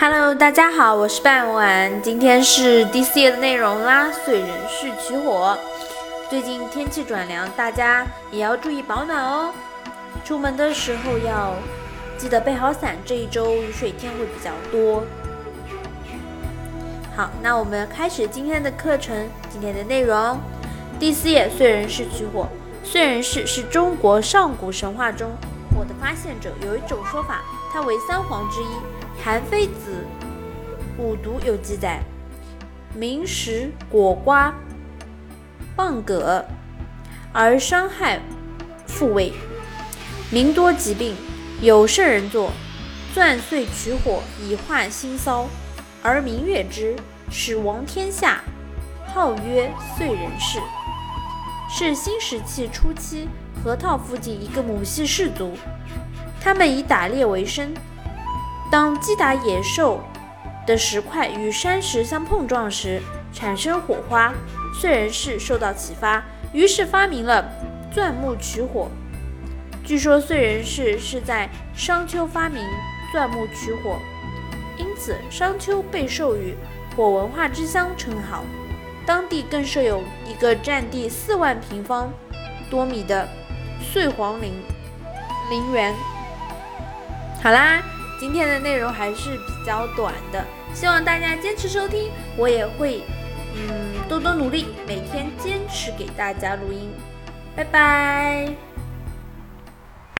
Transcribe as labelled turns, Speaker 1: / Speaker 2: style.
Speaker 1: Hello，大家好，我是半晚，今天是第四页的内容啦。燧人氏取火。最近天气转凉，大家也要注意保暖哦。出门的时候要记得备好伞，这一周雨水天会比较多。好，那我们开始今天的课程，今天的内容。第四页，燧人氏取火。燧人氏是中国上古神话中火的发现者，有一种说法，他为三皇之一。韩非子《五毒》有记载：民食果瓜、蚌蛤，而伤害复位；民多疾病，有圣人作，钻碎取火以化心骚，而民悦之，使王天下，号曰燧人氏。是新石器初期河套附近一个母系氏族，他们以打猎为生。当击打野兽的石块与山石相碰撞时，产生火花。燧人氏受到启发，于是发明了钻木取火。据说燧人氏是在商丘发明钻木取火，因此商丘被授予“火文化之乡”称号。当地更设有一个占地四万平方多米的碎黄陵陵园。好啦。今天的内容还是比较短的，希望大家坚持收听，我也会嗯多多努力，每天坚持给大家录音。拜拜。